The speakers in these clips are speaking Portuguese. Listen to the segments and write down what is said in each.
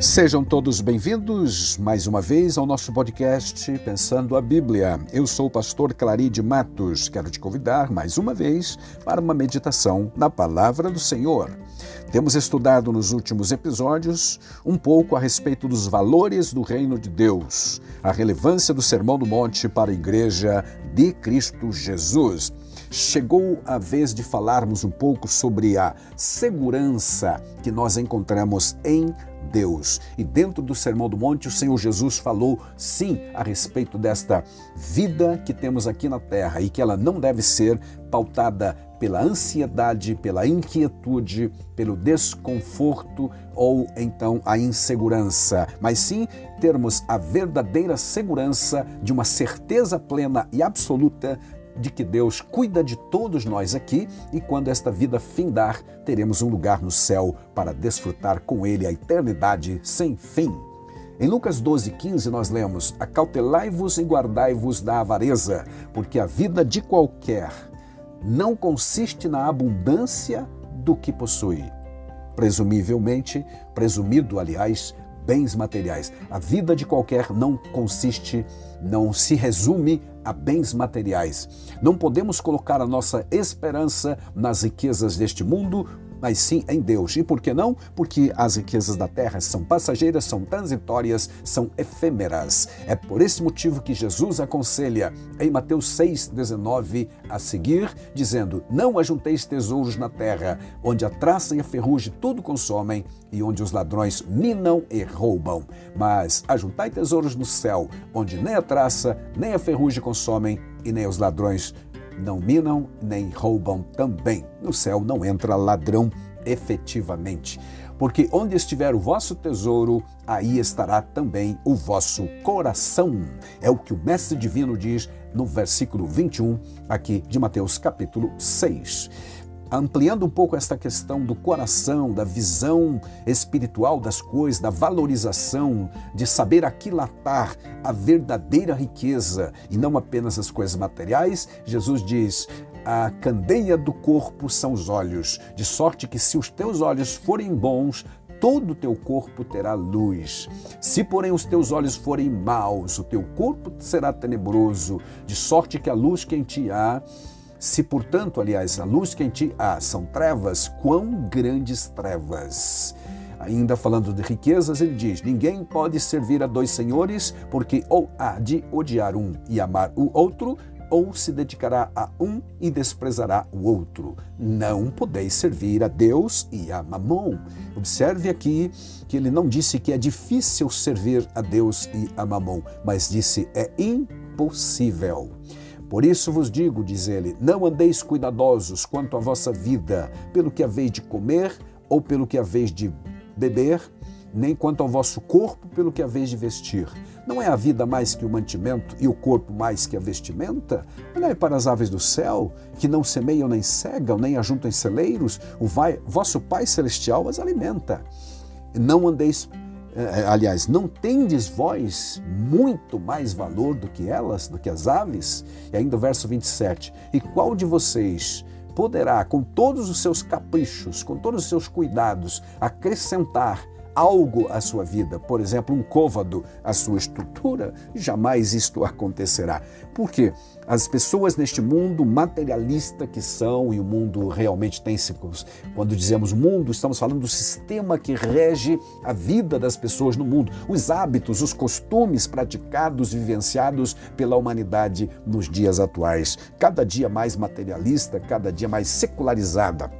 Sejam todos bem-vindos mais uma vez ao nosso podcast Pensando a Bíblia. Eu sou o pastor Claride Matos. Quero te convidar mais uma vez para uma meditação na palavra do Senhor. Temos estudado nos últimos episódios um pouco a respeito dos valores do reino de Deus, a relevância do Sermão do Monte para a igreja de Cristo Jesus chegou a vez de falarmos um pouco sobre a segurança que nós encontramos em Deus. E dentro do Sermão do Monte, o Senhor Jesus falou sim a respeito desta vida que temos aqui na terra e que ela não deve ser pautada pela ansiedade, pela inquietude, pelo desconforto ou então a insegurança, mas sim termos a verdadeira segurança de uma certeza plena e absoluta de que Deus cuida de todos nós aqui e quando esta vida findar, teremos um lugar no céu para desfrutar com Ele a eternidade sem fim. Em Lucas 12, 15, nós lemos: Acautelai-vos e guardai-vos da avareza, porque a vida de qualquer não consiste na abundância do que possui. Presumivelmente, presumido, aliás, bens materiais. A vida de qualquer não consiste, não se resume a bens materiais. Não podemos colocar a nossa esperança nas riquezas deste mundo, mas sim em Deus. E por que não? Porque as riquezas da terra são passageiras, são transitórias, são efêmeras. É por esse motivo que Jesus aconselha em Mateus 6,19 a seguir, dizendo: Não ajunteis tesouros na terra, onde a traça e a ferrugem tudo consomem e onde os ladrões minam e roubam. Mas ajuntai tesouros no céu, onde nem a traça, nem a ferrugem consomem e nem os ladrões não minam nem roubam também. No céu não entra ladrão efetivamente. Porque onde estiver o vosso tesouro, aí estará também o vosso coração. É o que o Mestre Divino diz no versículo 21, aqui de Mateus capítulo 6 ampliando um pouco esta questão do coração, da visão espiritual das coisas, da valorização, de saber aquilatar a verdadeira riqueza e não apenas as coisas materiais, Jesus diz: a candeia do corpo são os olhos, de sorte que se os teus olhos forem bons, todo o teu corpo terá luz. Se, porém, os teus olhos forem maus, o teu corpo será tenebroso, de sorte que a luz que em ti há se, portanto, aliás, a luz que em ti há são trevas, quão grandes trevas! Ainda falando de riquezas, ele diz: Ninguém pode servir a dois senhores, porque ou há de odiar um e amar o outro, ou se dedicará a um e desprezará o outro. Não podeis servir a Deus e a Mamon. Observe aqui que ele não disse que é difícil servir a Deus e a Mamon, mas disse é impossível. Por isso vos digo, diz ele, não andeis cuidadosos quanto à vossa vida, pelo que haveis de comer ou pelo que haveis de beber, nem quanto ao vosso corpo, pelo que haveis de vestir. Não é a vida mais que o mantimento e o corpo mais que a vestimenta? Olhai para as aves do céu, que não semeiam nem cegam, nem ajuntam em celeiros, o vai, vosso Pai Celestial as alimenta. Não andeis aliás, não tendes vós muito mais valor do que elas, do que as aves? E ainda o verso 27. E qual de vocês poderá, com todos os seus caprichos, com todos os seus cuidados, acrescentar algo à sua vida, por exemplo, um côvado à sua estrutura, jamais isto acontecerá. Por quê? As pessoas neste mundo materialista que são, e o mundo realmente tem se. Quando dizemos mundo, estamos falando do sistema que rege a vida das pessoas no mundo, os hábitos, os costumes praticados, vivenciados pela humanidade nos dias atuais. Cada dia mais materialista, cada dia mais secularizada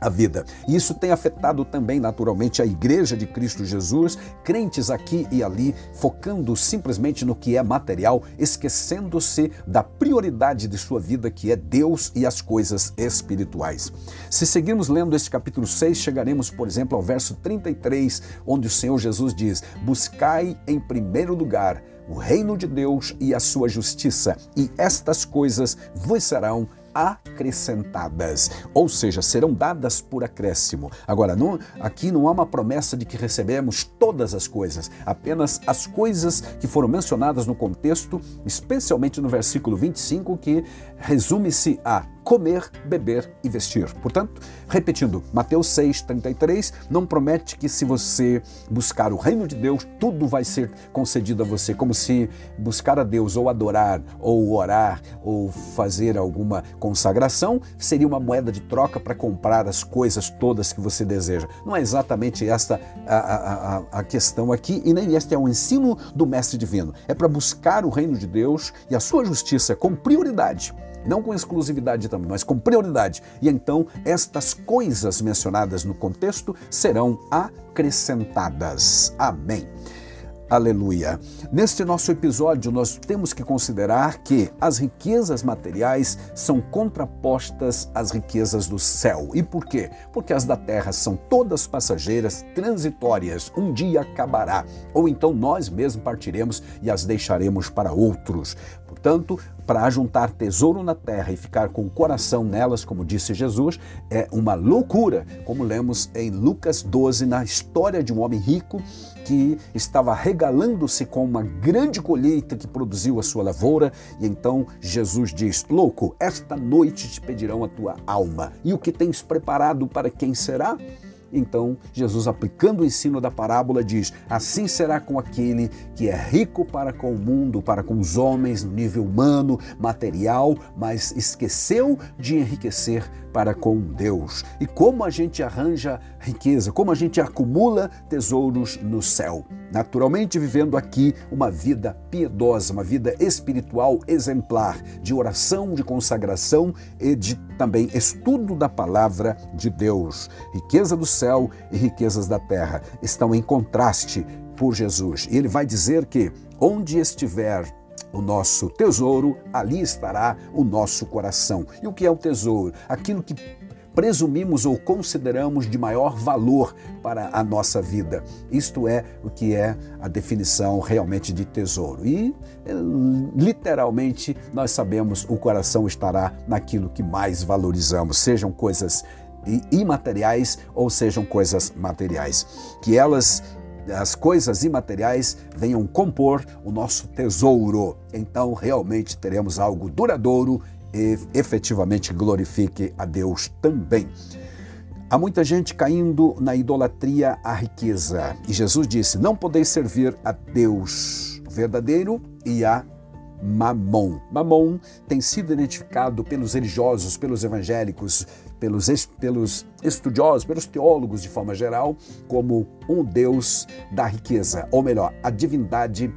a vida. E isso tem afetado também, naturalmente, a Igreja de Cristo Jesus, crentes aqui e ali, focando simplesmente no que é material, esquecendo-se da prioridade de sua vida, que é Deus e as coisas espirituais. Se seguirmos lendo este capítulo 6, chegaremos, por exemplo, ao verso 33, onde o Senhor Jesus diz: Buscai em primeiro lugar o reino de Deus e a sua justiça, e estas coisas vos serão acrescentadas, ou seja, serão dadas por acréscimo. Agora, não, aqui não há uma promessa de que recebemos todas as coisas, apenas as coisas que foram mencionadas no contexto, especialmente no versículo 25, que resume-se a comer, beber e vestir. Portanto, repetindo, Mateus 6:33 não promete que se você buscar o reino de Deus, tudo vai ser concedido a você, como se buscar a Deus ou adorar ou orar ou fazer alguma consagração seria uma moeda de troca para comprar as coisas todas que você deseja. Não é exatamente esta a, a, a, questão aqui e nem este é o ensino do mestre divino. É para buscar o reino de Deus e a sua justiça com prioridade não com exclusividade também, mas com prioridade. E então estas coisas mencionadas no contexto serão acrescentadas. Amém. Aleluia. Neste nosso episódio, nós temos que considerar que as riquezas materiais são contrapostas às riquezas do céu. E por quê? Porque as da terra são todas passageiras, transitórias, um dia acabará. Ou então nós mesmos partiremos e as deixaremos para outros. Portanto, para ajuntar tesouro na terra e ficar com o coração nelas, como disse Jesus, é uma loucura, como lemos em Lucas 12, na história de um homem rico que estava regalando-se com uma grande colheita que produziu a sua lavoura, e então Jesus diz: Louco, esta noite te pedirão a tua alma, e o que tens preparado para quem será? Então, Jesus, aplicando o ensino da parábola, diz: Assim será com aquele que é rico para com o mundo, para com os homens, no nível humano, material, mas esqueceu de enriquecer para com Deus. E como a gente arranja riqueza, como a gente acumula tesouros no céu. Naturalmente, vivendo aqui uma vida piedosa, uma vida espiritual exemplar, de oração, de consagração e de também estudo da palavra de Deus. Riqueza do céu e riquezas da terra estão em contraste por Jesus. E ele vai dizer que onde estiver o nosso tesouro, ali estará o nosso coração. E o que é o tesouro? Aquilo que presumimos ou consideramos de maior valor para a nossa vida. Isto é o que é a definição realmente de tesouro. E literalmente nós sabemos o coração estará naquilo que mais valorizamos, sejam coisas imateriais ou sejam coisas materiais. Que elas as coisas imateriais venham compor o nosso tesouro. Então, realmente teremos algo duradouro efetivamente glorifique a Deus também. Há muita gente caindo na idolatria à riqueza. E Jesus disse: Não podeis servir a Deus verdadeiro e a Mamon. Mamon tem sido identificado pelos religiosos, pelos evangélicos, pelos, pelos estudiosos, pelos teólogos de forma geral, como um Deus da riqueza, ou melhor, a divindade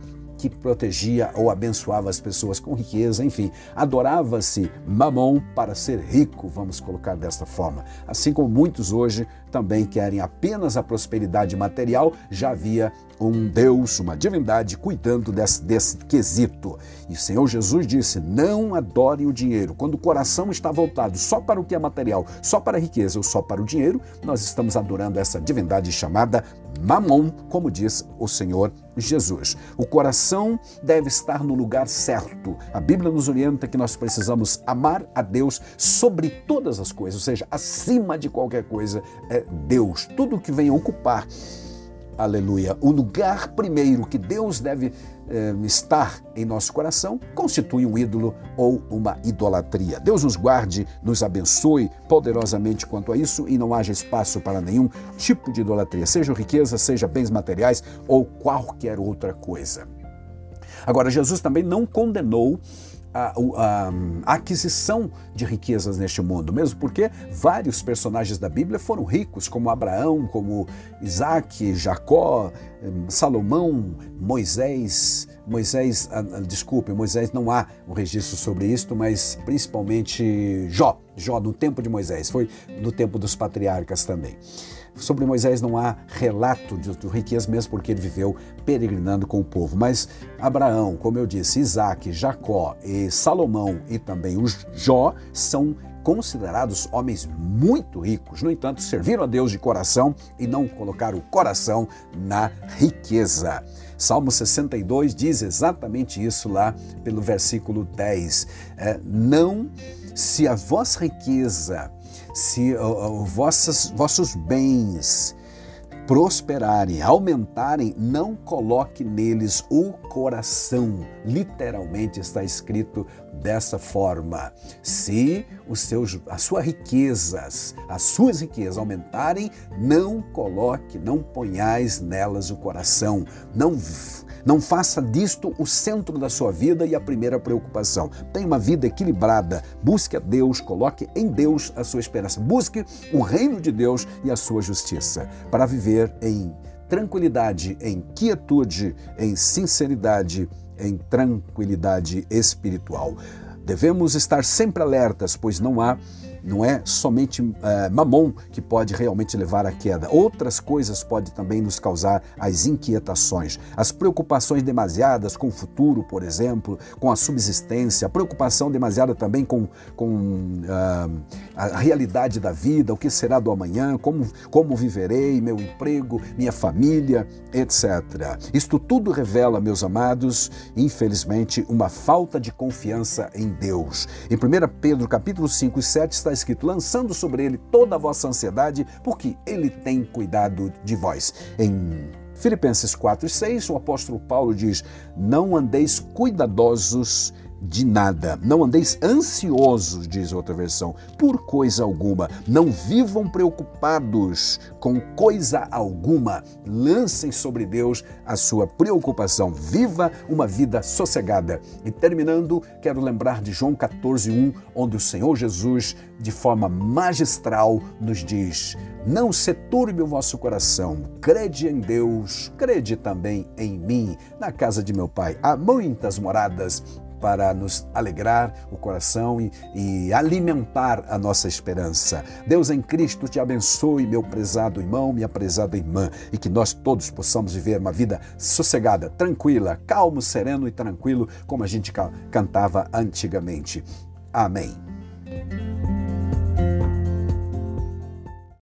que protegia ou abençoava as pessoas com riqueza, enfim, adorava-se Mamon para ser rico, vamos colocar desta forma. Assim como muitos hoje também querem apenas a prosperidade material, já havia um Deus, uma divindade cuidando desse, desse quesito. E o Senhor Jesus disse: não adorem o dinheiro. Quando o coração está voltado só para o que é material, só para a riqueza ou só para o dinheiro, nós estamos adorando essa divindade chamada Mamon, como diz o Senhor Jesus. O coração deve estar no lugar certo. A Bíblia nos orienta que nós precisamos amar a Deus sobre todas as coisas, ou seja, acima de qualquer coisa Deus. Tudo que vem ocupar aleluia, o lugar primeiro que Deus deve eh, estar em nosso coração constitui um ídolo ou uma idolatria. Deus nos guarde, nos abençoe poderosamente quanto a isso e não haja espaço para nenhum tipo de idolatria, seja riqueza, seja bens materiais ou qualquer outra coisa. Agora, Jesus também não condenou a, a, a, aquisição de riquezas neste mundo, mesmo porque vários personagens da Bíblia foram ricos, como Abraão, como Isaac, Jacó, hum, Salomão, Moisés. Moisés, ah, ah, desculpe, Moisés não há um registro sobre isto, mas principalmente Jó, Jó no tempo de Moisés, foi no tempo dos patriarcas também. Sobre Moisés não há relato de, de riqueza, mesmo porque ele viveu peregrinando com o povo. Mas Abraão, como eu disse, Isaac, Jacó e Salomão e também os Jó são considerados homens muito ricos. No entanto, serviram a Deus de coração e não colocaram o coração na riqueza. Salmo 62 diz exatamente isso lá pelo versículo 10. É, não se a vossa riqueza se uh, vossas, vossos bens prosperarem, aumentarem, não coloque neles o coração. Literalmente está escrito dessa forma: se os seus, as suas riquezas, as suas riquezas aumentarem, não coloque, não ponhais nelas o coração, não não faça disto o centro da sua vida e a primeira preocupação. Tenha uma vida equilibrada. Busque a Deus, coloque em Deus a sua esperança. Busque o reino de Deus e a sua justiça para viver em tranquilidade, em quietude, em sinceridade, em tranquilidade espiritual. Devemos estar sempre alertas, pois não há não é somente é, mamon que pode realmente levar à queda. Outras coisas podem também nos causar as inquietações, as preocupações demasiadas com o futuro, por exemplo, com a subsistência, a preocupação demasiada também com, com uh, a realidade da vida, o que será do amanhã, como, como viverei, meu emprego, minha família, etc. Isto tudo revela, meus amados, infelizmente, uma falta de confiança em Deus. Em 1 Pedro capítulo 5 e 7 está escrito: lançando sobre ele toda a vossa ansiedade, porque ele tem cuidado de vós. Em Filipenses 4 e 6, o apóstolo Paulo diz: Não andeis cuidadosos de nada. Não andeis ansiosos, diz outra versão, por coisa alguma. Não vivam preocupados com coisa alguma. Lancem sobre Deus a sua preocupação. Viva uma vida sossegada. E terminando, quero lembrar de João 14:1, onde o Senhor Jesus, de forma magistral, nos diz: Não se turbe o vosso coração. Crede em Deus, crede também em mim. Na casa de meu Pai há muitas moradas para nos alegrar o coração e, e, alimentar a nossa esperança. Deus em Cristo te abençoe, meu prezado irmão, minha prezada irmã, e que nós todos possamos viver uma vida sossegada, tranquila, calmo, sereno e tranquilo, como a gente cantava antigamente. Amém.